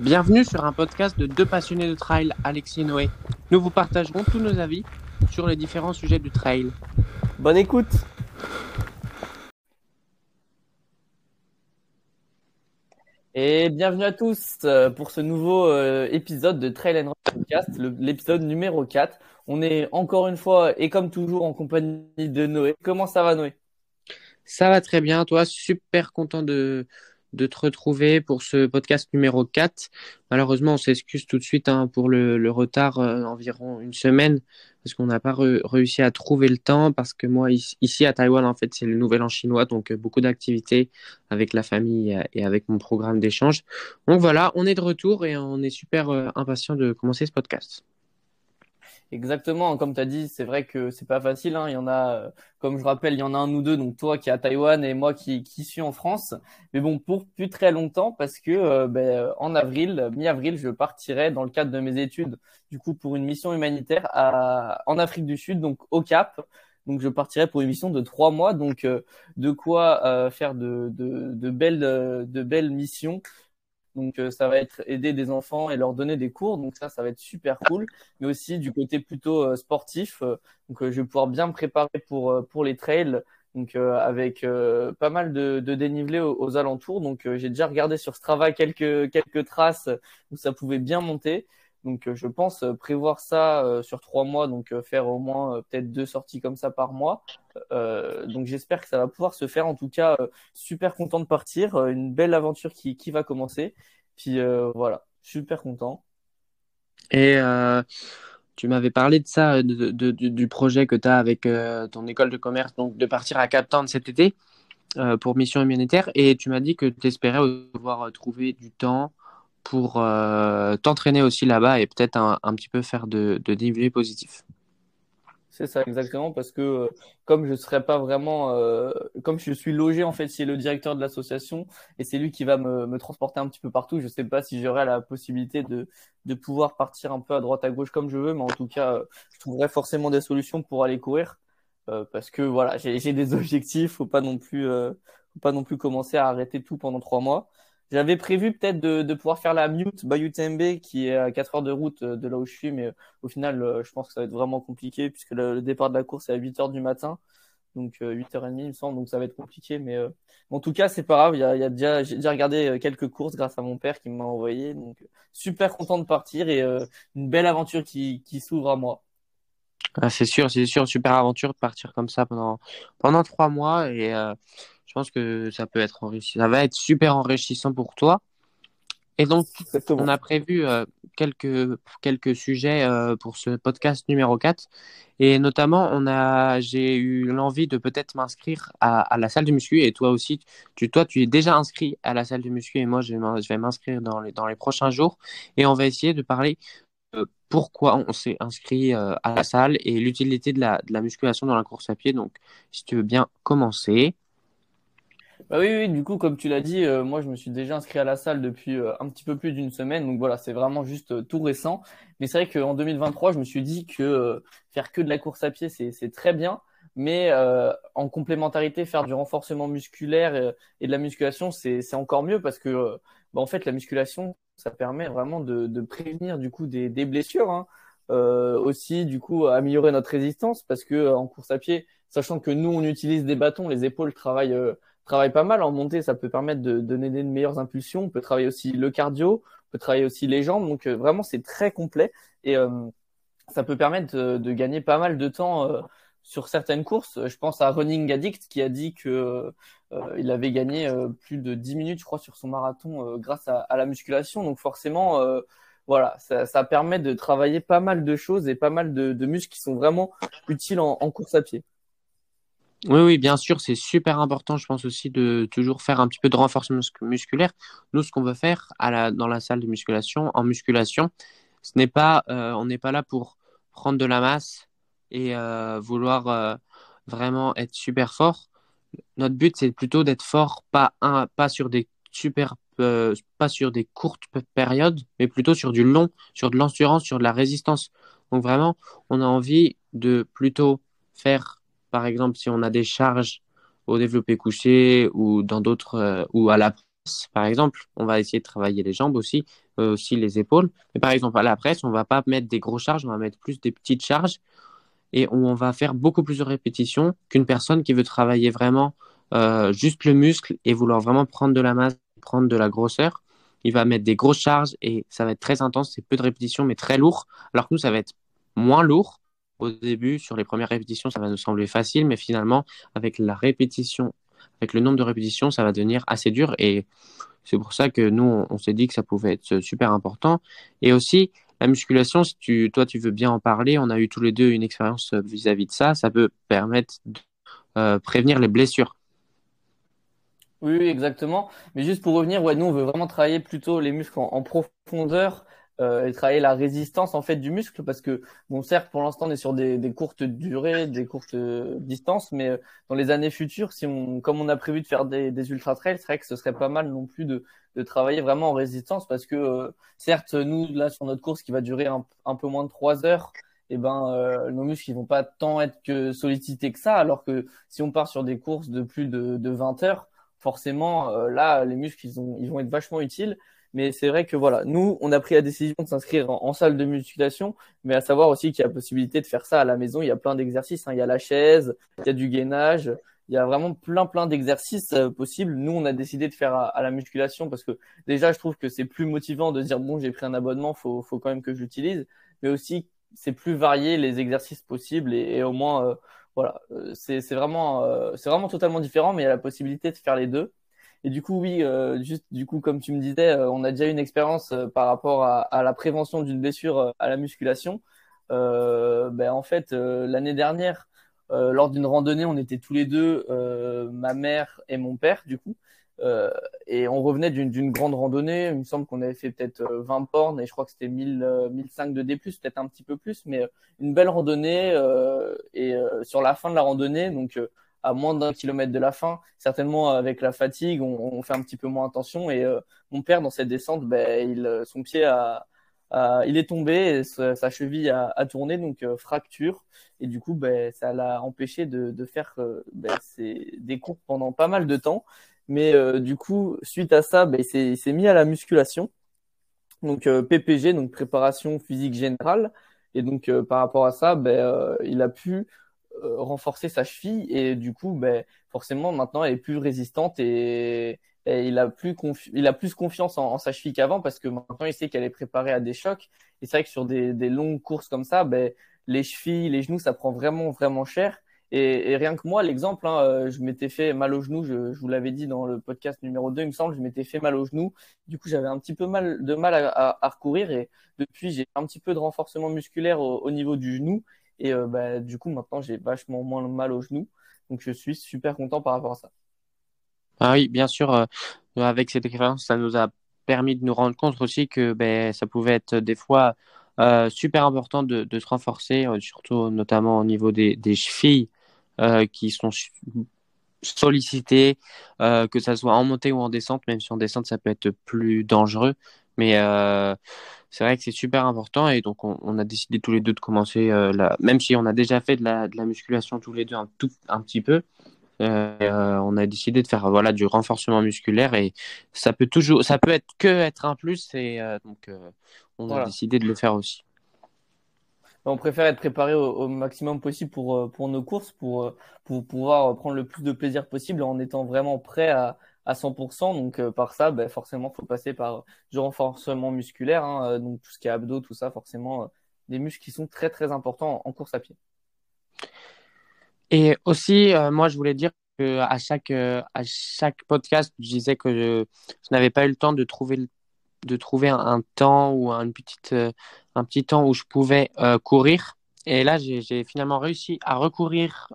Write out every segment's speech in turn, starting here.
Bienvenue sur un podcast de deux passionnés de trail, Alexis et Noé. Nous vous partagerons tous nos avis sur les différents sujets du trail. Bonne écoute Et bienvenue à tous euh, pour ce nouveau euh, épisode de Trail and Run Podcast, l'épisode numéro 4. On est encore une fois et comme toujours en compagnie de Noé. Comment ça va Noé? Ça va très bien, toi, super content de, de te retrouver pour ce podcast numéro 4. Malheureusement, on s'excuse tout de suite hein, pour le, retard, euh, environ une semaine, parce qu'on n'a pas réussi à trouver le temps, parce que moi, ici, à Taïwan, en fait, c'est le nouvel an chinois, donc euh, beaucoup d'activités avec la famille euh, et avec mon programme d'échange. Donc voilà, on est de retour et on est super impatient de commencer ce podcast. Exactement, comme tu as dit, c'est vrai que c'est pas facile. Hein. Il y en a, euh, comme je rappelle, il y en a un ou deux, donc toi qui es à Taïwan et moi qui, qui suis en France. Mais bon, pour plus très longtemps, parce que euh, ben, en avril, mi-avril, je partirai dans le cadre de mes études, du coup, pour une mission humanitaire à, en Afrique du Sud, donc au Cap. Donc je partirai pour une mission de trois mois, donc euh, de quoi faire de, de, de, belles, de belles missions donc euh, ça va être aider des enfants et leur donner des cours. Donc ça, ça va être super cool. Mais aussi du côté plutôt euh, sportif. Euh, donc je vais pouvoir bien me préparer pour pour les trails. Donc avec pas mal de, de dénivelé aux, alentours. Donc j'ai déjà regardé sur Strava quelques quelques traces où ça pouvait bien monter. Donc je pense prévoir ça sur trois mois, donc faire au moins peut-être deux sorties comme ça par mois. donc j'espère que ça va pouvoir se faire. En tout cas, super content de partir, une belle aventure qui, qui va commencer. Puis euh, voilà, super content. Et euh, tu m'avais parlé de ça, du projet que tu as avec euh, ton école de commerce, donc de partir à Cap Town cet été pour mission humanitaire. Et tu m'as dit que tu espérais pouvoir trouver du temps pour t'entraîner aussi là-bas et peut-être un, petit peu faire de, de positif. C'est ça, exactement, parce que euh, comme je serais pas vraiment, euh, comme je suis logé en fait c'est le directeur de l'association et c'est lui qui va me, me, transporter un petit peu partout. Je sais pas si j'aurai la possibilité de, de pouvoir partir un peu à droite à gauche comme je veux, mais en tout cas, euh, je trouverai forcément des solutions pour aller courir parce que voilà, j'ai des objectifs, faut pas non plus, faut pas non plus commencer à arrêter tout pendant trois mois. J'avais prévu peut-être de, pouvoir faire la Mute by UTMB qui est à 4 heures de route euh, de là où je suis, mais euh, au final, euh, je pense que ça va être vraiment compliqué puisque le, départ de la course est à 8 heures du matin, donc 8h30 il me semble, donc ça va être compliqué. Mais en tout cas, c'est pas grave, il y a, déjà, j'ai déjà regardé quelques courses grâce à mon père qui m'a envoyé, donc super content de partir et une belle aventure qui, qui s'ouvre à moi. Ah, c'est sûr, c'est sûr, super aventure de partir comme ça pendant pendant trois mois et je pense que ça peut être enrichissant. Ça va être super enrichissant pour toi. Et donc, on a prévu euh, quelques, quelques sujets euh, pour ce podcast numéro 4. Et notamment, on a, j'ai eu l'envie de peut-être m'inscrire à, à, la salle de muscu. Et toi aussi, tu, toi, tu es déjà inscrit à la salle de muscu. Et moi, je, je vais m'inscrire dans les, dans les prochains jours. Et on va essayer de parler euh, pourquoi on s'est inscrit à la salle et l'utilité de la, de la musculation dans la course à pied. Donc, si tu veux bien commencer. Bah oui, oui, du coup, comme tu l'as dit, euh, moi, je me suis déjà inscrit à la salle depuis euh, un petit peu plus d'une semaine. Donc voilà, c'est vraiment juste euh, tout récent. Mais c'est vrai qu'en 2023, je me suis dit que faire que de la course à pied, c'est très bien. Mais en complémentarité, faire du renforcement musculaire et, de la musculation, c'est encore mieux parce que, bah, en fait, la musculation, ça permet vraiment de, de prévenir du coup des, des blessures. Hein. aussi, du coup, améliorer notre résistance parce que en course à pied, sachant que nous, on utilise des bâtons, les épaules travaillent travaille pas mal en montée, ça peut permettre de donner des meilleures impulsions. On peut travailler aussi le cardio, on peut travailler aussi les jambes. Donc euh, vraiment, c'est très complet et euh, ça peut permettre de, gagner pas mal de temps euh, sur certaines courses. Je pense à Running Addict qui a dit que il avait gagné plus de 10 minutes, je crois, sur son marathon grâce à, la musculation. Donc forcément, voilà, ça, permet de travailler pas mal de choses et pas mal de, muscles qui sont vraiment utiles en course à pied. Oui, oui, bien sûr, c'est super important, je pense aussi, de toujours faire un petit peu de renforcement musculaire. Nous, ce qu'on veut faire dans la salle de musculation, en musculation, ce n'est pas, euh, on n'est pas là pour prendre de la masse et euh, vouloir euh, vraiment être super fort. Notre but, c'est plutôt d'être fort, pas, un, pas sur des super, pas sur des courtes périodes, mais plutôt sur du long, sur de l'endurance, sur de la résistance. Donc vraiment, on a envie de plutôt faire par exemple, si on a des charges au développé couché ou dans d'autres euh, ou à la presse, par exemple, on va essayer de travailler les jambes aussi. aussi les épaules. Mais par exemple, à la presse, on va pas mettre des grosses charges, on va mettre plus des petites charges et on va faire beaucoup plus de répétitions qu'une personne qui veut travailler vraiment juste le muscle et vouloir vraiment prendre de la masse, prendre de la grosseur. Il va mettre des grosses charges et ça va être très intense, c'est peu de répétitions mais très lourd. Alors que nous, ça va être moins lourd au début, sur les premières répétitions, ça va nous sembler facile, mais finalement, avec la répétition, avec le nombre de répétitions, ça va devenir assez dur. Et c'est pour ça que nous, on, s'est dit que ça pouvait être super important. Et aussi, la musculation, si tu, toi, tu veux bien en parler, on a eu tous les deux une expérience vis-à-vis de ça, ça peut permettre de euh, prévenir les blessures. Oui, exactement. Mais juste pour revenir, ouais, nous, on veut vraiment travailler plutôt les muscles en profondeur euh, et travailler la résistance en fait du muscle parce que bon certes pour l'instant on est sur des, des, courtes durées, des courtes euh, distances, mais euh, dans les années futures, si on comme on a prévu de faire des, des ultra trails, c'est vrai que ce serait pas mal non plus de, de travailler vraiment en résistance parce que certes nous là sur notre course qui va durer un, peu moins de trois heures, et eh ben nos muscles ils vont pas tant être que sollicités que ça, alors que si on part sur des courses de plus de, de 20 heures, forcément là les muscles ils, ont, ils vont être vachement utiles. Mais c'est vrai que voilà, nous, on a pris la décision de s'inscrire en, salle de musculation, mais à savoir aussi qu'il y a possibilité de faire ça à la maison. Il y a plein d'exercices. Hein. Il y a la chaise, il y a du gainage, il y a vraiment plein plein d'exercices euh, possibles. Nous, on a décidé de faire à, la musculation parce que déjà, je trouve que c'est plus motivant de dire bon, j'ai pris un abonnement, faut faut quand même que j'utilise, mais aussi c'est plus varié les exercices possibles et, au moins euh, voilà, euh, c'est vraiment c'est vraiment totalement différent, mais il y a la possibilité de faire les deux. Et du coup, oui, euh, juste du coup, comme tu me disais, euh, on a déjà une expérience euh, par rapport à, à la prévention d'une blessure à la musculation. ben, en fait, l'année dernière, lors d'une randonnée, on était tous les deux, ma mère et mon père, du coup. Euh, et on revenait d'une grande randonnée. Il me semble qu'on avait fait peut-être 20 bornes et je crois que c'était 1000, 1005 de D+, peut-être un petit peu plus, mais une belle randonnée. Euh, et sur la fin de la randonnée, donc à moins d'un kilomètre de la fin. Certainement avec la fatigue, on, on fait un petit peu moins attention. Et euh, mon père, dans cette descente, ben, il, euh, son pied a, a, il est tombé, et sa, cheville a, a, tourné, donc euh, fracture. Et du coup, ben, ça l'a empêché de, de faire ben, des cours pendant pas mal de temps. Mais du coup, suite à ça, ben, il s'est mis à la musculation. Donc PPG, donc préparation physique générale. Et donc par rapport à ça, ben, il a pu euh, renforcer sa cheville et du coup, ben, forcément, maintenant, elle est plus résistante et, il, a plus il a plus confiance en, sa cheville qu'avant parce que maintenant, il sait qu'elle est préparée à des chocs. Et c'est vrai que sur des, des, longues courses comme ça, ben, les chevilles, les genoux, ça prend vraiment, vraiment cher. Et, et rien que moi, l'exemple, hein, euh, je m'étais fait mal au genou, je, je vous l'avais dit dans le podcast numéro 2, il me semble, je m'étais fait mal au genou. Du coup, j'avais un petit peu mal, de mal à, à, recourir et depuis, j'ai un petit peu de renforcement musculaire au, au niveau du genou et euh, bah, du coup, maintenant, j'ai vachement moins mal au genou. Donc, je suis super content par rapport à ça. Ah oui, bien sûr, euh, avec cette expérience, ça nous a permis de nous rendre compte aussi que ben, ça pouvait être des fois euh, super important de, se renforcer, surtout notamment au niveau des, des chevilles qui sont sollicitées, que ça soit en montée ou en descente, même si en descente ça peut être plus dangereux. Mais c'est vrai que c'est super important et donc on, a décidé tous les deux de commencer, euh, même si on a déjà fait de la, de la musculation tous les deux un, tout, un petit peu, euh, on a décidé de faire voilà du renforcement musculaire et ça peut toujours, ça peut être que être un plus et euh, donc on a décidé de le faire aussi. On préfère être préparé au, maximum possible pour, pour nos courses, pour, pour pouvoir prendre le plus de plaisir possible en étant vraiment prêt à, à 100%. Donc euh, par ça, ben, forcément, faut passer par du renforcement musculaire, hein, euh, donc tout ce qui est abdos, tout ça, forcément, euh, des muscles qui sont très très importants en, course à pied. Et aussi, moi, je voulais dire que à chaque à chaque podcast, je disais que je, n'avais pas eu le temps de trouver de trouver un, temps ou un petite un petit temps où je pouvais courir. Et là, j'ai finalement réussi à recourir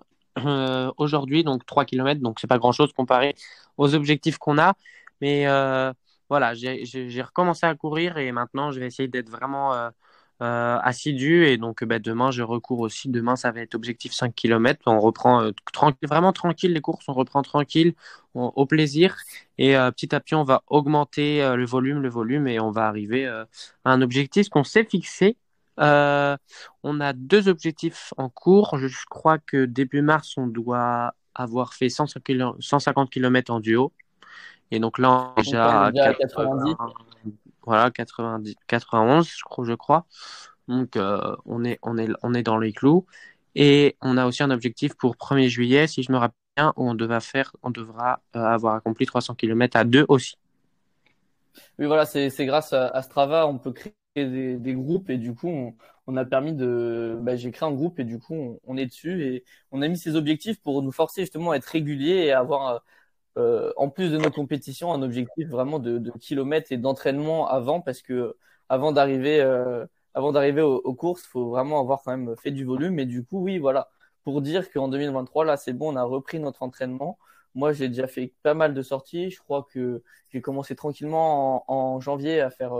euh, aujourd'hui, donc 3 km, donc c'est pas grand chose comparé aux objectifs qu'on a. Mais euh, voilà, j'ai recommencé à courir et maintenant je vais essayer d'être vraiment euh, assidu. Et donc bah, demain, je recours aussi. Demain, ça va être objectif 5 km. On reprend vraiment tranquille les courses, on reprend tranquille, au plaisir. Et petit à petit, on va augmenter le volume, le volume, et on va arriver à un objectif qu'on s'est fixé euh, on a deux objectifs en cours. Je crois que début mars, on doit avoir fait 150 km en duo. Et donc là, on est déjà, à 90. voilà, 90, 91, je crois. Je crois. Donc, euh, on, est, on, est, on est dans les clous. Et on a aussi un objectif pour 1er juillet, si je me rappelle bien, où on, devra, faire, on devra euh, avoir accompli 300 km à deux aussi. Oui, voilà, c'est grâce à, Strava, on peut créer des, groupes et du coup, on, on a permis de. Bah, J'ai créé un groupe et du coup, on, est dessus et on a mis ces objectifs pour nous forcer justement à être réguliers et avoir euh, en plus de nos compétitions, un objectif vraiment de, de kilomètres et d'entraînement avant, parce que avant d'arriver, euh, avant d'arriver aux, aux, courses, faut vraiment avoir quand même fait du volume. Et du coup, oui, voilà, pour dire qu'en 2023, là, c'est bon, on a repris notre entraînement. Moi, j'ai déjà fait pas mal de sorties. Je crois que j'ai commencé tranquillement en, en, janvier à faire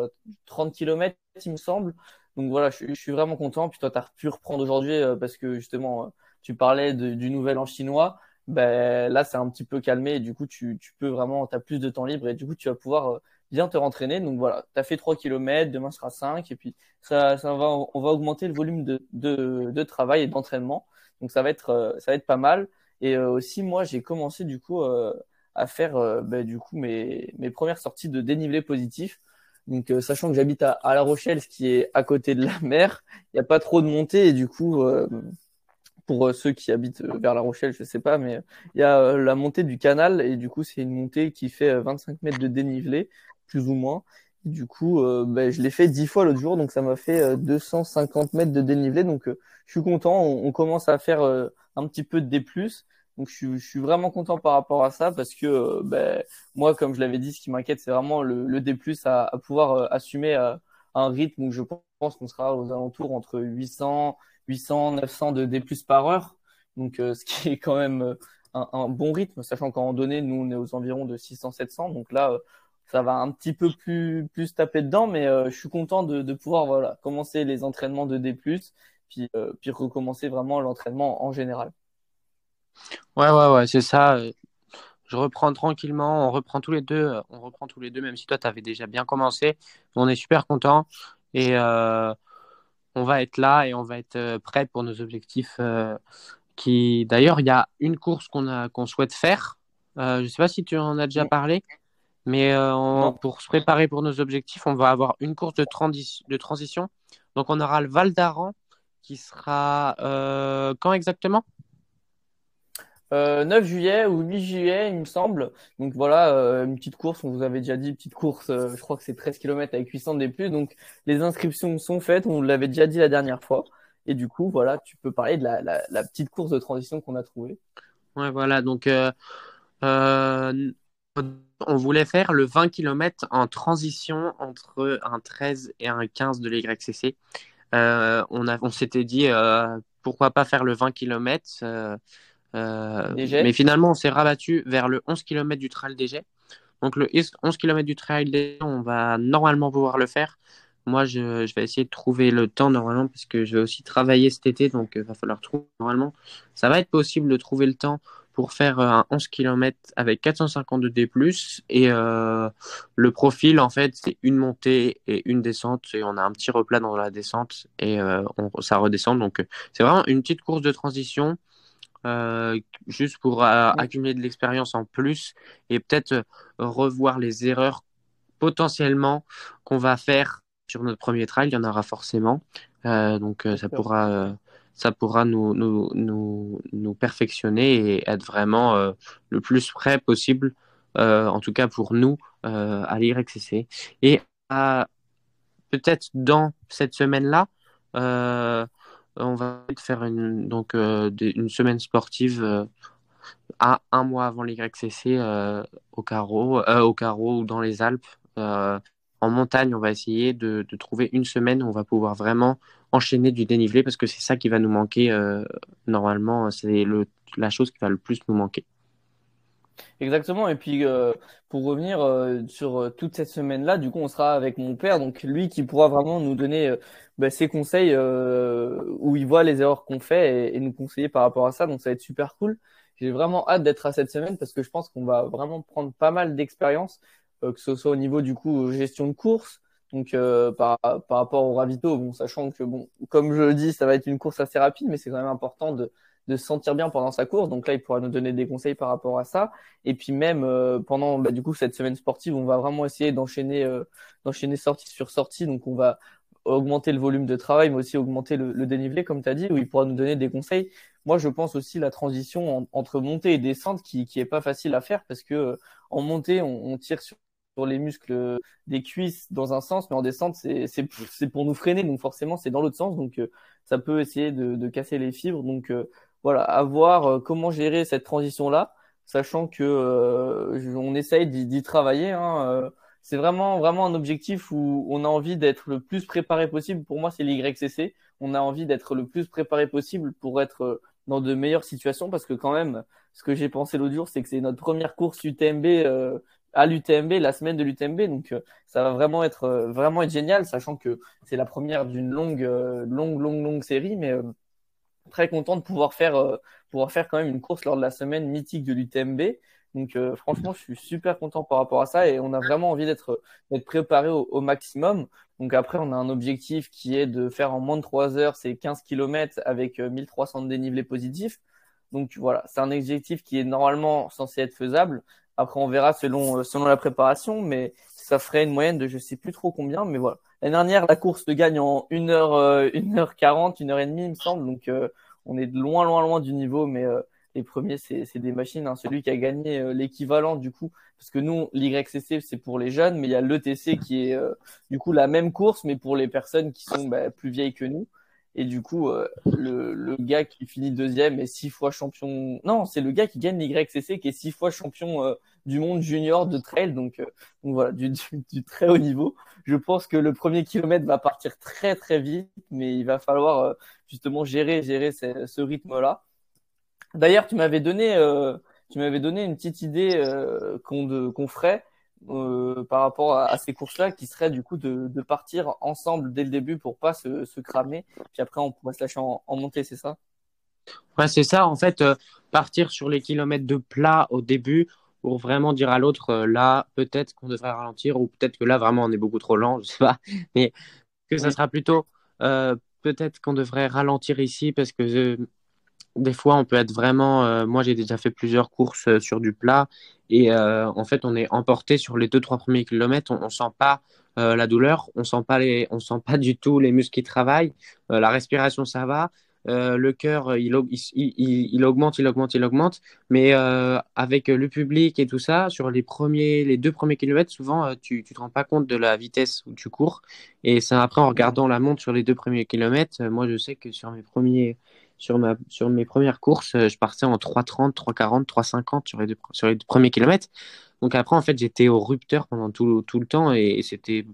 30 euh, km, il me semble. Donc voilà, je, je suis vraiment content. Puis toi, tu as pu reprendre aujourd'hui euh, parce que justement, tu parlais de, du nouvel an chinois ben, là, c'est un petit peu calmé du coup, tu, tu peux vraiment, tu as plus de temps libre et du coup, tu vas pouvoir euh, bien te rentraîner. Donc voilà, tu as fait 3 km, demain sera 5 et puis ça, ça va, on va augmenter le volume de, de, de travail et d'entraînement. Donc ça va être, euh, ça va être pas mal. Et euh, aussi, moi, j'ai commencé du coup à faire ben, du coup mes, mes premières sorties de dénivelé positif. Donc, sachant que j'habite à, La Rochelle, ce qui est à côté de la mer, il n'y a pas trop de montée et du coup, pour euh, ceux qui habitent euh, vers La Rochelle, je sais pas, mais il y a euh, la montée du canal et du coup c'est une montée qui fait 25 mètres de dénivelé, plus ou moins. du coup, ben, je l'ai fait 10 fois l'autre jour, donc ça m'a fait 250 mètres de dénivelé. Donc je suis content, on, commence à faire un petit peu de D+. Donc je suis, vraiment content par rapport à ça parce que ben, moi, comme je l'avais dit, ce qui m'inquiète, c'est vraiment le, le D+, à, à pouvoir assumer un rythme où je pense qu'on sera aux alentours entre 800 800, 900 de D+, par heure. Donc, euh, ce qui est quand même euh, un, bon rythme, sachant qu'en randonnée, nous, on est aux environs de 600, 700. Donc là, euh, ça va un petit peu plus, plus taper dedans, mais je suis content de, de, pouvoir voilà, commencer les entraînements de D+, puis, puis recommencer vraiment l'entraînement en général. Ouais, ouais, ouais, c'est ça. Je reprends tranquillement, on reprend tous les deux, on reprend tous les deux, même si toi, tu avais déjà bien commencé. On est super content. Et euh, on va être là et on va être euh, prêt pour nos objectifs. Euh, qui d'ailleurs, il y a une course qu'on a qu'on souhaite faire. Euh, je ne sais pas si tu en as déjà parlé, mais pour se préparer pour nos objectifs, on va avoir une course de, de transition. Donc on aura le Val d'Aran qui sera quand exactement? 9 euh, juillet ou 8 juillet, il me semble. Donc voilà, euh, une petite course, on vous avait déjà dit, petite course, euh, je crois que c'est 13 km avec 800 des plus. Donc les inscriptions sont faites, on l'avait déjà dit la dernière fois. Et du coup, voilà, tu peux parler de la, petite course de transition qu'on a trouvée. Ouais, voilà, donc on voulait faire le 20 km en transition entre un 13 et un 15 de l'YCC. on, on s'était dit, pourquoi pas faire le 20 km mais finalement, on s'est rabattu vers le 11 km du trail des Donc le 11 km du trail des on va normalement pouvoir le faire. Moi, je, je, vais essayer de trouver le temps normalement parce que je vais aussi travailler cet été, donc il euh, va falloir trouver normalement. Ça va être possible de trouver le temps pour faire euh, un 11 km avec 452 D+. Et euh, le profil, en fait, c'est une montée et une descente. Et on a un petit replat dans la descente et euh, on, ça redescend. Donc, c'est vraiment une petite course de transition euh, juste pour euh, accumuler de l'expérience en plus et peut-être euh, revoir les erreurs potentiellement qu'on va faire sur notre premier trail. Il y en aura forcément. donc ça pourra, ça pourra nous, nous, nous, nous, perfectionner et être vraiment le plus près possible, en tout cas pour nous, à l'IRXCC. Et peut-être dans cette semaine-là, on va faire une, donc, euh, une semaine sportive euh, à un mois avant l'YCC euh, au carreau, au carreau ou dans les Alpes. en montagne, on va essayer de, de, trouver une semaine où on va pouvoir vraiment enchaîner du dénivelé parce que c'est ça qui va nous manquer normalement. C'est la chose qui va le plus nous manquer. Exactement. Et puis euh, pour revenir euh, sur euh, toute cette semaine-là, du coup, on sera avec mon père, donc lui qui pourra vraiment nous donner bah, ses conseils où il voit les erreurs qu'on fait et, et, nous conseiller par rapport à ça. Donc ça va être super cool. J'ai vraiment hâte d'être à cette semaine parce que je pense qu'on va vraiment prendre pas mal d'expérience, que ce soit au niveau du coup gestion de course. Donc par, par rapport au ravito, bon, sachant que bon, comme je le dis, ça va être une course assez rapide, mais c'est quand même important de de se sentir bien pendant sa course. Donc là, il pourra nous donner des conseils par rapport à ça. Et puis même euh, pendant bah, du coup cette semaine sportive, on va vraiment essayer d'enchaîner euh, d'enchaîner sortie sur sortie. Donc on va augmenter le volume de travail, mais aussi augmenter le, le dénivelé, comme tu as dit, où il pourra nous donner des conseils. Moi, je pense aussi la transition entre montée et descente qui, qui est pas facile à faire parce que euh, en montée, on, on tire sur sur les muscles des cuisses dans un sens, mais en descente, c'est pour nous freiner, donc forcément, c'est dans l'autre sens, donc euh, ça peut essayer de, de, casser les fibres. Donc euh, voilà, à voir euh, comment gérer cette transition-là, sachant que on essaye d'y travailler. Hein, c'est vraiment vraiment un objectif où on a envie d'être le plus préparé possible. Pour moi, c'est l'YCC. On a envie d'être le plus préparé possible pour être dans de meilleures situations, parce que quand même, ce que j'ai pensé l'autre jour, c'est que c'est notre première course UTMB à l'UTMB, la semaine de l'UTMB. Donc, euh, ça va vraiment être, euh, vraiment être génial, sachant que c'est la première d'une longue, euh, longue, longue, longue série. Mais très content de pouvoir faire, pouvoir faire quand même une course lors de la semaine mythique de l'UTMB. Donc, franchement, je suis super content par rapport à ça et on a vraiment envie d'être, d'être préparé au, maximum. Donc, après, on a un objectif qui est de faire en moins de 3 heures ces 15 km avec 1300 dénivelés positifs. Donc voilà, c'est un objectif qui est normalement censé être faisable. Après, on verra selon, euh, selon la préparation, mais ça ferait une moyenne de je sais plus trop combien, mais voilà. L'année dernière, la course se gagne en 1 heure, 1 heure 40, 1 heure et demie, il me semble. Donc, euh, on est loin, loin, loin du niveau, mais euh, les premiers, c'est des machines. Hein. Celui qui a gagné l'équivalent, du coup, parce que nous, l'YCC, c'est pour les jeunes, mais il y a l'ETC qui est, du coup, la même course, mais pour les personnes qui sont bah, plus vieilles que nous. Et du coup, euh, le, le, gars qui finit deuxième est six fois champion. Non, c'est le gars qui gagne l'YCC qui est six fois champion euh, du monde junior de trail. Donc, euh, donc voilà, du, très haut niveau. Je pense que le premier kilomètre va partir très très vite, mais il va falloir justement gérer gérer ce, ce rythme-là. D'ailleurs, tu m'avais donné tu m'avais donné une petite idée qu'on qu'on ferait euh, par rapport à, ces courses-là, qui serait du coup de, de, partir ensemble dès le début pour pas se, se cramer, puis après on pourrait se lâcher en, en montée, c'est ça? Ouais, c'est ça. En fait, euh, partir sur les kilomètres de plat au début pour vraiment dire à l'autre, euh, là, peut-être qu'on devrait ralentir, ou peut-être que là, vraiment, on est beaucoup trop lent, je sais pas. Mais que ça sera plutôt, peut-être qu'on devrait ralentir ici parce que des fois, on peut être vraiment. moi, j'ai déjà fait plusieurs courses sur du plat et euh, en fait, on est emporté sur les deux, trois premiers kilomètres. On ne sent pas euh, la douleur, on sent pas les, on sent pas du tout les muscles qui travaillent. Euh, la respiration, ça va. le cœur, il, augmente, il augmente, il augmente. Mais avec le public et tout ça, sur les premiers, les deux premiers kilomètres, souvent, tu, tu te rends pas compte de la vitesse où tu cours. Et c'est après, en regardant la montre sur les deux premiers kilomètres, moi, je sais que sur mes premiers sur, ma, sur mes premières courses, euh, je partais en 3,30, 3,40, 3,50 sur les, deux, sur les premiers kilomètres. Donc après, en fait, j'étais au rupteur pendant tout, tout le temps et, c'était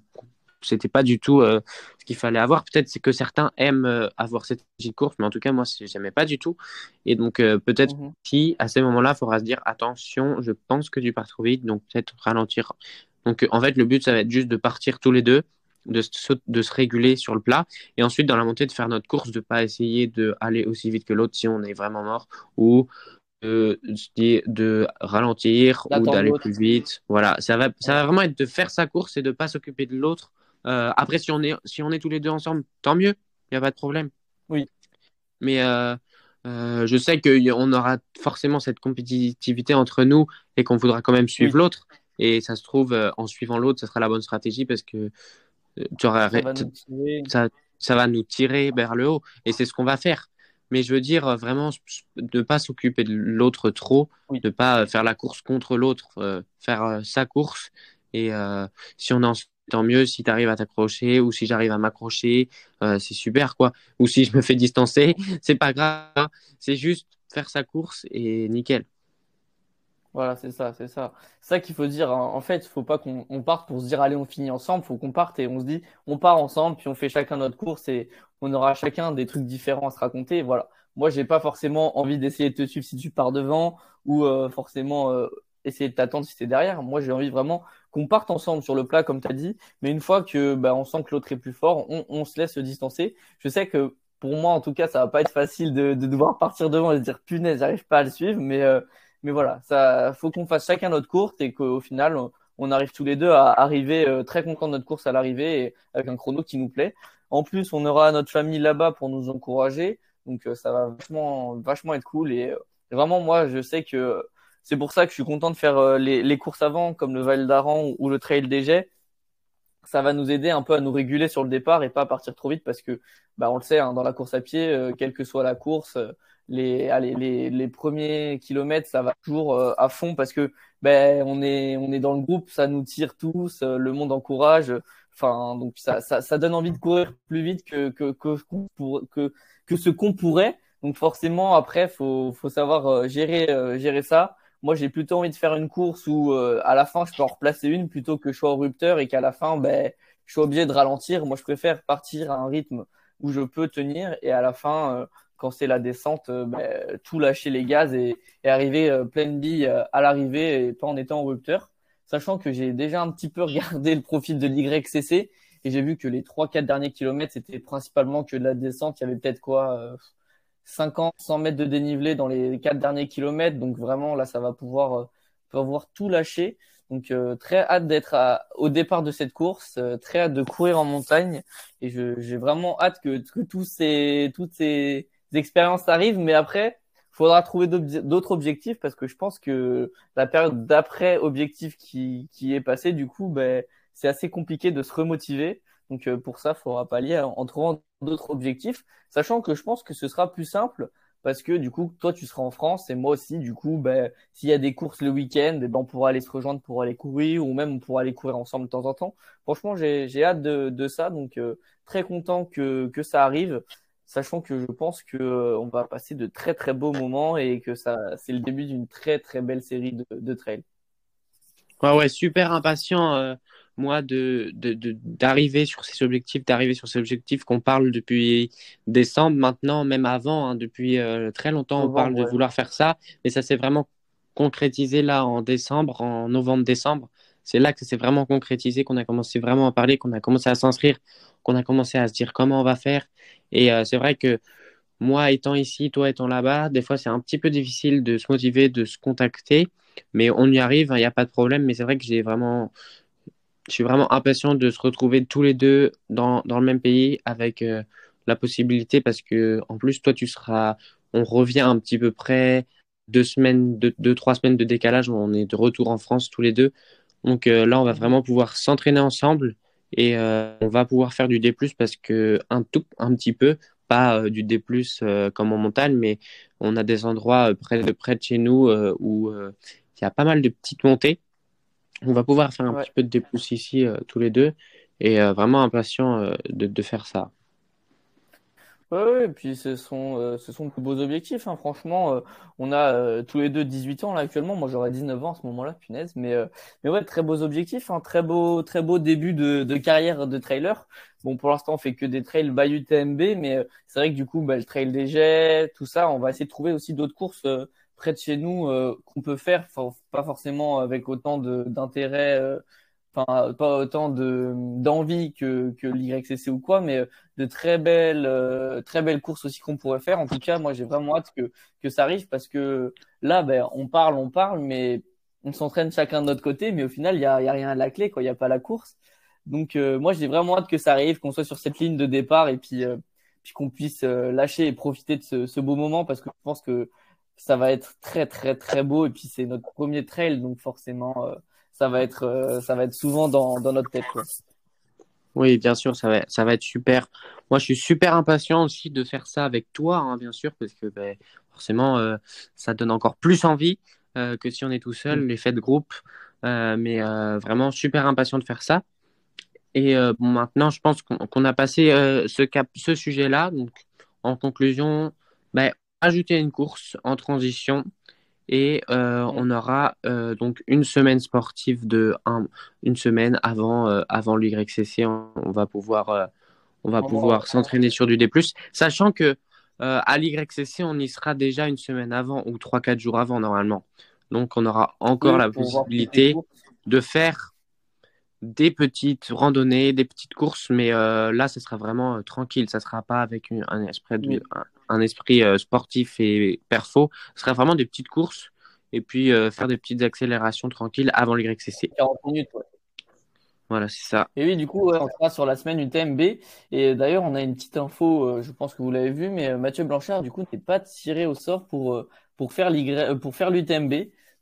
c'était pas du tout euh, ce qu'il fallait avoir. Peut-être c'est que certains aiment euh, avoir cette petite course, mais en tout cas, moi, j'aimais pas du tout. Et donc, peut-être mmh si à ces moments-là, il faudra se dire attention, je pense que tu pars trop vite, donc peut-être ralentir. Donc, en fait, le but, ça va être juste de partir tous les deux de se, de se réguler sur le plat et ensuite dans la montée de faire notre course, de pas essayer d'aller aussi vite que l'autre si on est vraiment mort ou de, de ralentir ou d'aller plus vite. Voilà, ça va, ça va vraiment être de faire sa course et de pas s'occuper de l'autre. Euh, après, si on, est, si on est tous les deux ensemble, tant mieux, il n'y a pas de problème. Oui. Mais euh, euh, je sais qu'on aura forcément cette compétitivité entre nous et qu'on voudra quand même suivre l'autre. Et ça se trouve, en suivant l'autre, ça sera la bonne stratégie parce que tu aurais, ça, ça, va nous tirer vers le haut et c'est ce qu'on va faire. Mais je veux dire vraiment de ne pas s'occuper de l'autre trop, ne pas faire la course contre l'autre, euh, faire euh, sa course. Et euh, si on en tant mieux, si tu arrives à t'accrocher ou si j'arrive à m'accrocher, c'est super quoi. Ou si je me fais distancer, c'est pas grave. Hein. C'est juste faire sa course et nickel. Voilà, c'est ça, c'est ça. Ça qu'il faut dire. Hein. En fait, faut pas qu'on on parte pour se dire allez, on finit ensemble. Faut qu'on parte et on se dit on part ensemble, puis on fait chacun notre course et on aura chacun des trucs différents à se raconter. Voilà. Moi, j'ai pas forcément envie d'essayer de te suivre si tu pars devant ou euh, forcément euh, essayer de t'attendre si tu es derrière. Moi, j'ai envie vraiment qu'on parte ensemble sur le plat, comme tu as dit. Mais une fois que bah, on sent que l'autre est plus fort, on, on se laisse se distancer. Je sais que pour moi, en tout cas, ça va pas être facile de, de devoir partir devant et se dire punaise, j'arrive pas à le suivre, mais euh, mais voilà, ça faut qu'on fasse chacun notre course et qu'au final, on arrive tous les deux à arriver euh, très content de notre course à l'arrivée avec un chrono qui nous plaît. En plus, on aura notre famille là-bas pour nous encourager. Donc ça va vachement, vachement être cool. Et vraiment, moi, je sais que c'est pour ça que je suis content de faire les, les courses avant, comme le Val d'Aran ou le Trail des Jets ça va nous aider un peu à nous réguler sur le départ et pas partir trop vite parce que bah on le sait hein, dans la course à pied euh, quelle que soit la course euh, les, allez, les les premiers kilomètres ça va toujours euh, à fond parce que ben on est on est dans le groupe ça nous tire tous le monde encourage. Enfin donc ça, ça ça donne envie de courir plus vite que que que que, ce qu'on pourrait. Donc forcément après faut faut savoir gérer gérer ça. Moi, j'ai plutôt envie de faire une course où euh, à la fin, je peux en replacer une plutôt que je sois au rupteur et qu'à la fin, ben, je suis obligé de ralentir. Moi, je préfère partir à un rythme où je peux tenir et à la fin, euh, quand c'est la descente, euh, ben, tout lâcher les gaz et, et arriver pleine bille à l'arrivée et pas en étant au rupteur. Sachant que j'ai déjà un petit peu regardé le profil de l'YCC et j'ai vu que les 3-4 derniers kilomètres, c'était principalement que de la descente. Il y avait peut-être quoi 50, 100 mètres de dénivelé dans les quatre derniers kilomètres. Donc vraiment, là, ça va pouvoir, euh, pouvoir tout lâcher. Donc euh, très hâte d'être au départ de cette course, euh, très hâte de courir en montagne. Et j'ai vraiment hâte que, que tous ces, toutes ces expériences arrivent. Mais après, faudra trouver d'autres objectifs parce que je pense que la période d'après objectif qui, qui est passée, du coup, ben, c'est assez compliqué de se remotiver. Donc euh, pour ça, faudra pallier en trouvant d'autres objectifs, sachant que je pense que ce sera plus simple parce que du coup, toi, tu seras en France et moi aussi. Du coup, ben, s'il y a des courses le week-end, ben, on pourra aller se rejoindre pour aller courir ou même on pourra aller courir ensemble de temps en temps. Franchement, j'ai hâte de, de, ça, donc euh, très content que, que ça arrive, sachant que je pense que euh, on va passer de très très beaux moments et que ça, c'est le début d'une très très belle série de, de trails. Ouais, ouais, super impatient moi, de, d'arriver sur ces objectifs, d'arriver sur ces objectifs qu'on parle depuis décembre, maintenant, même avant, hein, depuis euh, très longtemps, on parle de vouloir faire ça, mais ça s'est vraiment concrétisé là en décembre, en novembre-décembre. C'est là que ça s'est vraiment concrétisé, qu'on a commencé vraiment à parler, qu'on a commencé à s'inscrire, qu'on a commencé à se dire comment on va faire. Et euh, c'est vrai que moi étant ici, toi étant là-bas, des fois c'est un petit peu difficile de se motiver, de se contacter, mais on y arrive, il n'y a pas de problème. Mais c'est vrai que j'ai vraiment je suis vraiment impatient de se retrouver tous les deux dans, dans le même pays avec euh, la possibilité parce que en plus toi tu seras on revient un petit peu près. Deux semaines deux, trois semaines de décalage on est de retour en France tous les deux. Donc euh, là on va vraiment pouvoir s'entraîner ensemble et euh, on va pouvoir faire du D+ parce que un tout un petit peu pas du D+ comme en montagne mais on a des endroits près de près de chez nous où il y a pas mal de petites montées on va pouvoir faire un petit peu de dépousse ici euh, tous les deux et euh, vraiment impatient euh, de, faire ça. Oui, et puis ce sont, ce sont de beaux objectifs. Hein. Franchement, on a tous les deux 18 ans là actuellement. Moi, j'aurais 19 ans à ce moment-là, punaise. Mais, mais ouais, très beaux objectifs. Un hein. Très beau, très beau début de, carrière de trailer. Bon, pour l'instant, on fait que des trails Bayou TMB, mais c'est vrai que du coup, bah, le trail des jets, tout ça, on va essayer de trouver aussi d'autres courses près de chez nous euh, qu'on peut faire, pas forcément avec autant d'intérêt, euh, enfin pas autant de d'envie que que l'YCC ou quoi, mais euh, de très belles très belles courses aussi qu'on pourrait faire. En tout cas, moi j'ai vraiment hâte que que ça arrive parce que là, ben on parle, on parle, mais on s'entraîne chacun de notre côté, mais au final il y a, y a rien à la clé, quoi. Il y a pas la course. Donc moi j'ai vraiment hâte que ça arrive, qu'on soit sur cette ligne de départ et puis puis qu'on puisse lâcher et profiter de ce, ce beau moment parce que je pense que ça va être très très très beau et puis c'est notre premier trail donc forcément euh, ça va être euh, ça va être souvent dans, dans notre tête Oui, bien sûr, ça va, ça va être super. Moi, je suis super impatient aussi de faire ça avec toi, hein, bien sûr, parce que ben, forcément, euh, ça donne encore plus envie que si on est tout seul, mm. l'effet de groupe. mais vraiment super impatient de faire ça. Et bon, maintenant, je pense qu'on a passé ce, cap, ce sujet-là. Donc, en conclusion, ben, ajouter une course en transition et euh, on aura euh, donc une semaine sportive de un, une semaine avant euh, avant l'YCC on, va pouvoir on va pouvoir s'entraîner sur du D+, sachant que à l'YCC on y sera déjà une semaine avant ou trois quatre jours avant normalement. Donc on aura encore la possibilité de faire des petites randonnées, des petites courses, mais là, ce sera vraiment tranquille. Ça ne sera pas avec un esprit, de, un esprit euh, sportif et perfo. Ce serait vraiment des petites courses et puis euh, faire des petites accélérations tranquilles avant le YCC. 40 minutes, ouais. Voilà, c'est ça. Et oui, du coup, on sera sur la semaine UTMB. Et d'ailleurs, on a une petite info, je pense que vous l'avez vu, mais Mathieu Blanchard, du coup, n'est pas tiré au sort pour, pour faire l'UTMB.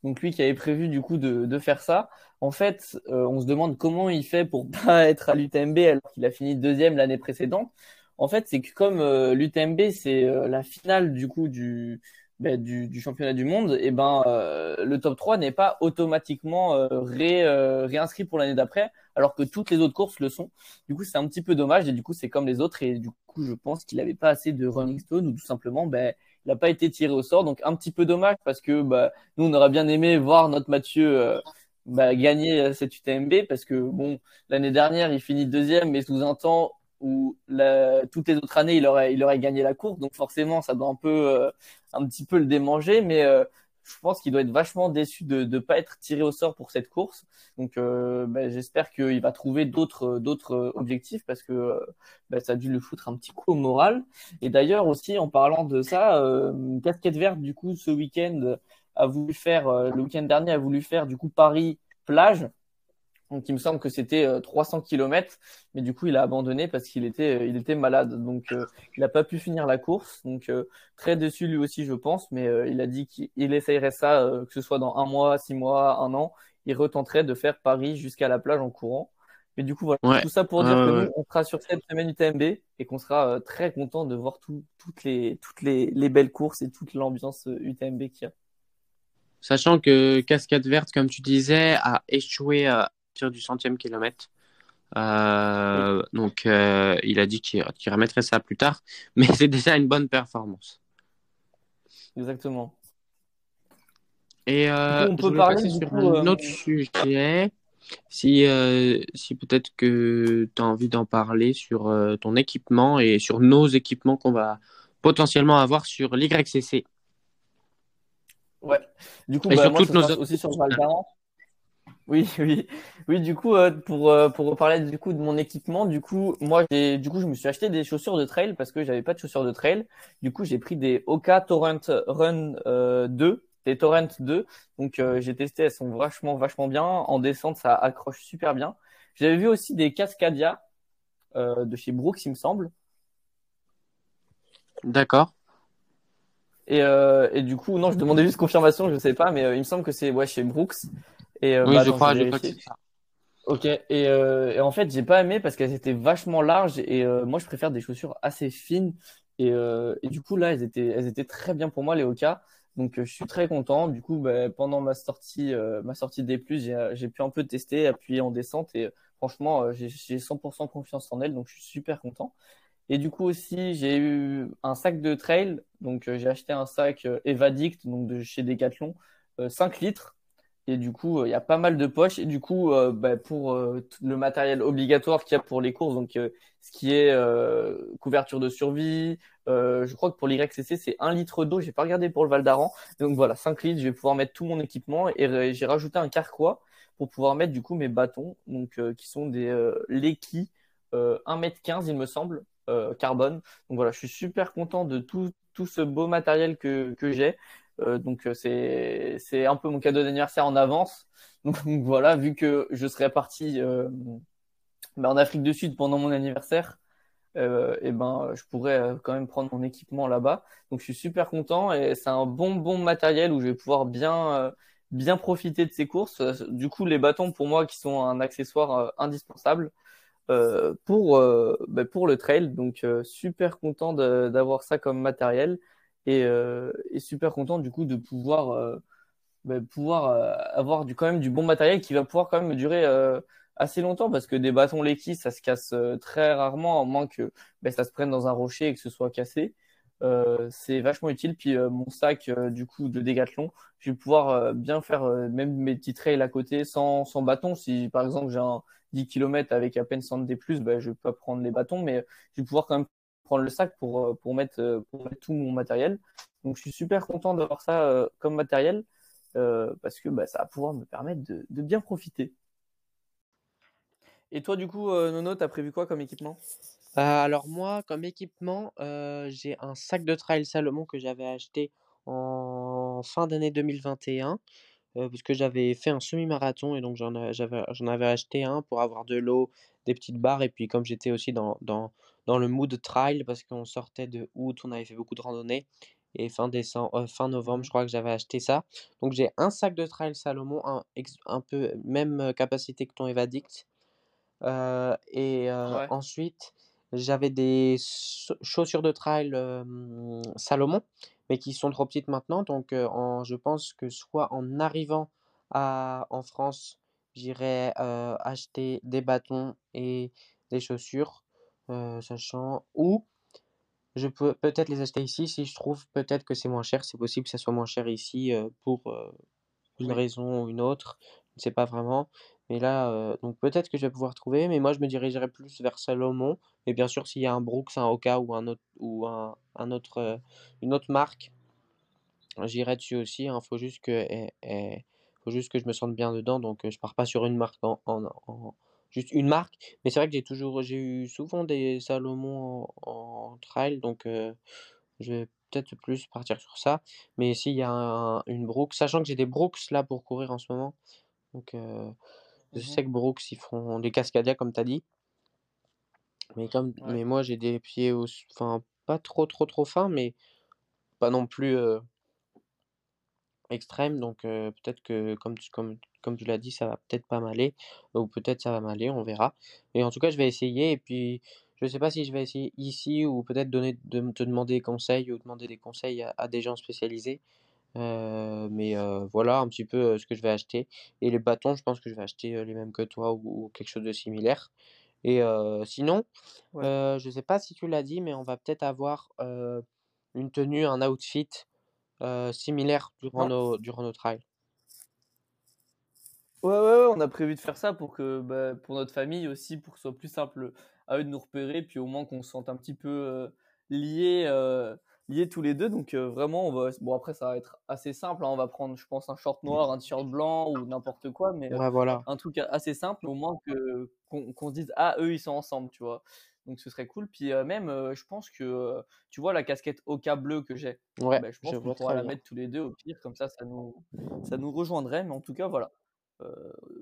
Donc lui qui avait prévu du coup de, de faire ça. En fait, on se demande comment il fait pour pas être à l'UTMB alors qu'il a fini deuxième l'année précédente. En fait, c'est que comme l'UTMB, c'est la finale du coup du, ben, du, du, championnat du monde, et ben euh, le top 3 n'est pas automatiquement euh, ré, euh, réinscrit pour l'année d'après, alors que toutes les autres courses le sont. Du coup, c'est un petit peu dommage, et du coup, c'est comme les autres, et du coup, je pense qu'il n'avait pas assez de running stone, ou tout simplement, ben, il n'a pas été tiré au sort. Donc, un petit peu dommage, parce que ben, nous, on aurait bien aimé voir notre Mathieu ben, gagner cette UTMB, parce que bon, l'année dernière, il finit deuxième, mais sous un temps où toutes les autres années il aurait il aurait gagné la course donc forcément ça doit un peu euh, un petit peu le démanger mais euh, je pense qu'il doit être vachement déçu de ne pas être tiré au sort pour cette course. Donc euh, ben, j'espère qu'il va trouver d'autres d'autres objectifs parce que ben, ça a dû le foutre un petit coup au moral. Et d'ailleurs aussi en parlant de ça casquette verte du coup ce week-end a voulu faire le week-end dernier a voulu faire du coup Paris plage donc il me semble que c'était 300 euh, km, mais du coup il a abandonné parce qu'il était, euh, il était malade. Donc euh, il n'a pas pu finir la course. Donc très déçu lui aussi je pense, mais il a dit qu'il essayerait ça, que ce soit dans un mois, six mois, un an. Il retenterait de faire Paris jusqu'à la plage en courant. Mais du coup voilà, tout ça pour dire que nous on sera sur cette semaine UTMB et qu'on sera très content de voir toutes les toutes les, les, belles courses et toute l'ambiance UTMB qu'il y a. Sachant que Cascade Verte, comme tu disais, a échoué du centième kilomètre. Euh, donc, euh, il a dit qu'il remettrait ça plus tard, mais c'est déjà une bonne performance. Exactement. Et euh, on peut parler sur un autre sujet. Si, si peut-être que tu as envie d'en parler sur ton équipement et sur nos équipements qu'on va potentiellement avoir sur l'YCC. Ouais. Du coup, bah, moi, nos aussi sur Val oui, oui, oui. Du coup, euh, pour euh, pour reparler du coup de mon équipement, du coup, moi, j'ai du coup, je me suis acheté des chaussures de trail parce que j'avais pas de chaussures de trail. Du coup, j'ai pris des Oka Torrent Run 2, euh, des Torrent 2. Donc, j'ai testé, elles sont vachement, vachement bien. En descente, ça accroche super bien. J'avais vu aussi des Cascadia de chez Brooks, il me semble. D'accord. Et, et du coup, non, je demandais juste confirmation, je sais pas, mais il me semble que c'est ouais chez Brooks. Et, euh, oui, bah, je crois, je crois que c'est ça. Ok, et, euh, et, en fait, j'ai pas aimé parce qu'elles étaient vachement larges et euh, moi, je préfère des chaussures assez fines. Et, euh, et, du coup, là, elles étaient, elles étaient très bien pour moi, les Oka. Donc, euh, je suis très content. Du coup, bah, pendant ma sortie, ma sortie des plus, j'ai pu un peu tester, appuyer en descente et franchement, j'ai 100% confiance en elles, donc je suis super content. Et du coup aussi, j'ai eu un sac de trail. Donc, j'ai acheté un sac Evadict, donc de chez Decathlon, 5 litres. Et du coup, euh, il y a pas mal de poches. Et du coup, euh, bah, pour euh, le matériel obligatoire qu'il y a pour les courses, donc ce qui est couverture de survie, je crois que pour l'YCC, c'est 1 litre d'eau. J'ai pas regardé pour le Val d'Aran. Donc voilà, 5 litres, je vais pouvoir mettre tout mon équipement. Et j'ai rajouté un carquois pour pouvoir mettre du coup mes bâtons, donc qui sont des Leki 1m15, il me semble, carbone. Donc voilà, je suis super content de tout, ce beau matériel que j'ai. Euh, donc euh, c'est c'est un peu mon cadeau d'anniversaire en avance. Donc, voilà, vu que je serais parti euh, ben, en Afrique du Sud pendant mon anniversaire, et ben je pourrais quand même prendre mon équipement là-bas. Donc je suis super content et c'est un bon bon matériel où je vais pouvoir bien bien profiter de ces courses. Du coup les bâtons pour moi qui sont un accessoire indispensable pour ben, pour le trail. Donc super content d'avoir ça comme matériel et, euh, et, super content du coup de pouvoir euh, bah, pouvoir euh, avoir du quand même du bon matériel qui va pouvoir quand même durer assez longtemps. Parce que des bâtons Leki ça se casse très rarement à moins que bah, ça se prenne dans un rocher et que ce soit cassé. Euh, c'est vachement utile. Puis mon sac du coup de Dégathlon je vais pouvoir bien faire même mes petits trails à côté sans, sans bâton. Si par exemple j'ai un 10 km avec à peine 100 D+, bah, je vais pas prendre les bâtons mais je vais pouvoir quand même prendre le sac pour, euh, pour, mettre, euh, pour mettre tout mon matériel. Donc je suis super content d'avoir ça euh, comme matériel parce que bah, ça va pouvoir me permettre de, de, bien profiter. Et toi, du coup, Nono, tu as prévu quoi comme équipement? Alors moi, comme équipement, j'ai un sac de trail Salomon que j'avais acheté en fin d'année 2021. parce que j'avais fait un semi-marathon et donc j'en avais, j'en avais acheté un pour avoir de l'eau, des petites barres et puis comme j'étais aussi dans, dans, dans le mood trail parce qu'on sortait de août, on avait fait beaucoup de randonnées et fin décembre, fin novembre, je crois que j'avais acheté ça. Donc j'ai un sac de trail Salomon, un, un peu même capacité que ton Evadict. et ensuite, j'avais des chaussures de trail Salomon, mais qui sont trop petites maintenant. Donc en, je pense que soit en arrivant à, en France, j'irai acheter des bâtons et des chaussures, sachant ou je peux peut-être les acheter ici si je trouve peut-être que c'est moins cher. C'est possible que ça soit moins cher ici pour une raison ou une autre. Je ne sais pas vraiment. Mais là, donc peut-être que je vais pouvoir trouver. Mais moi, je me dirigerai plus vers Salomon. Et bien sûr, s'il y a un Brooks, un Oka ou, un autre, ou un, un autre, une autre marque, j'irai dessus aussi. Il hein. faut, juste que, faut juste que je me sente bien dedans. Donc, je pars pas sur une marque en, en juste une marque. Mais c'est vrai que j'ai toujours, j'ai eu souvent des Salomon en, trail, donc je vais peut-être plus partir sur ça. Mais s'il y a une Brooks, sachant que j'ai des Brooks là pour courir en ce moment, donc je mmh sais que Brooks ils font des Cascadia comme tu as dit. Mais, comme, mais moi j'ai des pieds, enfin pas trop trop trop fins, mais pas non plus extrême. Donc peut-être que comme, comme tu l'as dit, ça va peut-être pas m'aller. Ou peut-être ça va m'aller, on verra. Mais en tout cas, je vais essayer. Et puis, je sais pas si je vais essayer ici ou peut-être donner de te demander des conseils ou demander des conseils à, des gens spécialisés. mais voilà un petit peu ce que je vais acheter. Et les bâtons, je pense que je vais acheter les mêmes que toi ou, quelque chose de similaire. Et sinon, je sais pas si tu l'as dit, mais on va peut-être avoir une tenue, un outfit similaire durant nos, durant nos trials. Ouais, ouais, ouais, on a prévu de faire ça pour que, bah, pour notre famille aussi, pour que ce soit plus simple à eux de nous repérer, puis au moins qu'on se sente un petit peu liés, liés tous les deux. Donc vraiment, on va, bon après ça va être assez simple. Hein. on va prendre, je pense, un short noir, un t-shirt blanc ou n'importe quoi, mais voilà. un truc assez simple, au moins que qu'on se dise ah eux ils sont ensemble, tu vois. Donc ce serait cool. Puis même, je pense que tu vois la casquette Oka bleu que j'ai. Ouais, bah, je pense qu'on pourra la mettre tous les deux au pire, comme ça, ça nous, ça nous rejoindrait. Mais en tout cas, voilà.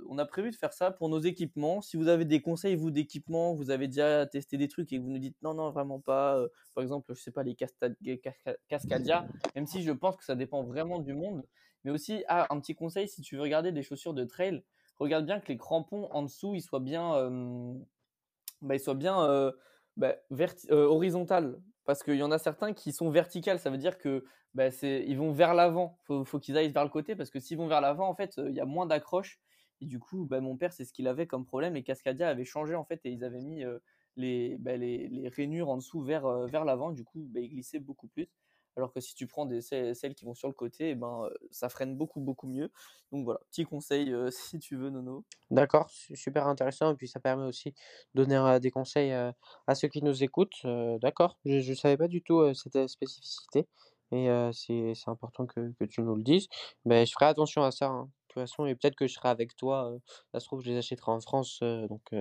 On a prévu de faire ça pour nos équipements. Si vous avez des conseils, vous, d'équipement, vous avez déjà testé des trucs et vous nous dites non, non, vraiment pas. par exemple, je sais pas, les Cascadia, même si je pense que ça dépend vraiment du monde. Mais aussi, ah, un petit conseil, si tu veux regarder des chaussures de trail, regarde bien que les crampons en dessous, ils soient bien bah, euh, bah, euh. Parce qu'il y en a certains qui sont verticales, ça veut dire que bah, ils vont vers l'avant. Il faut, qu'ils aillent vers le côté parce que s'ils vont vers l'avant, en fait, il y a moins d'accroche. Et du coup, bah, mon père, c'est ce qu'il avait comme problème. Les Cascadia avaient changé en fait et ils avaient mis euh, les, les, rainures en dessous vers, vers l'avant. Du coup, ils glissaient beaucoup plus. Alors que si tu prends des, celles qui vont sur le côté, eh ben, ça freine beaucoup, beaucoup mieux. Donc voilà, petit conseil euh, si tu veux, Nono. D'accord, super intéressant. Et puis ça permet aussi de donner euh, des conseils à ceux qui nous écoutent. D'accord, je ne savais pas du tout cette spécificité. Et c'est important que, tu nous le dises. Mais je ferai attention à ça. Hein, de toute façon, et peut-être que je serai avec toi. ça se trouve, je les achèterai en France. donc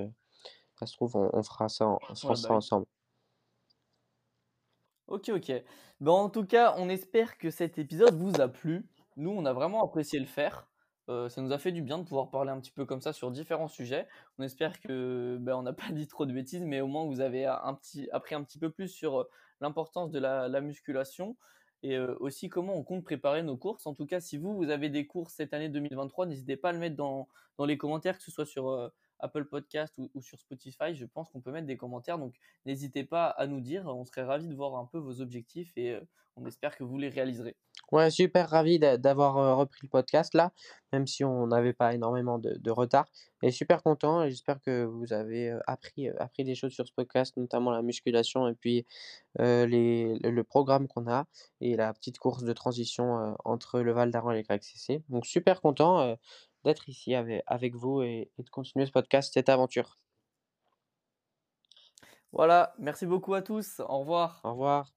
ça se trouve, on, fera ça, on fera ça bah ensemble. Ok, ok. Ben, en tout cas, on espère que cet épisode vous a plu. Nous, on a vraiment apprécié le faire. Euh, ça nous a fait du bien de pouvoir parler un petit peu comme ça sur différents sujets. On espère que ben, on n'a pas dit trop de bêtises, mais au moins vous avez appris un petit peu plus sur euh, l'importance de la, musculation et euh, aussi comment on compte préparer nos courses. En tout cas, si vous, vous avez des courses cette année 2023, n'hésitez pas à le mettre dans les commentaires, que ce soit sur Apple Podcast ou, sur Spotify, je pense qu'on peut mettre des commentaires. Donc n'hésitez pas à nous dire. On serait ravis de voir un peu vos objectifs et euh, on espère que vous les réaliserez. Ouais, super ravi d'avoir euh, repris le podcast là, même si on n'avait pas énormément de, retard. Et super content j'espère que vous avez euh, appris, appris des choses sur ce podcast, notamment la musculation et puis les, le, programme qu'on a et la petite course de transition entre le Val d'Aran et le CC. Donc super content d'être ici avec, avec vous et, de continuer ce podcast, cette aventure. Voilà, merci beaucoup à tous. Au revoir. Au revoir.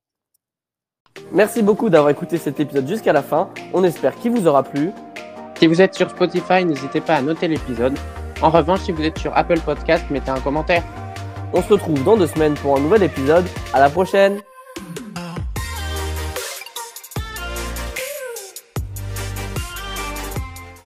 Merci beaucoup d'avoir écouté cet épisode jusqu'à la fin. On espère qu'il vous aura plu. Si vous êtes sur Spotify, n'hésitez pas à noter l'épisode. En revanche, si vous êtes sur Apple Podcast, mettez un commentaire. On se retrouve dans deux semaines pour un nouvel épisode. À la prochaine!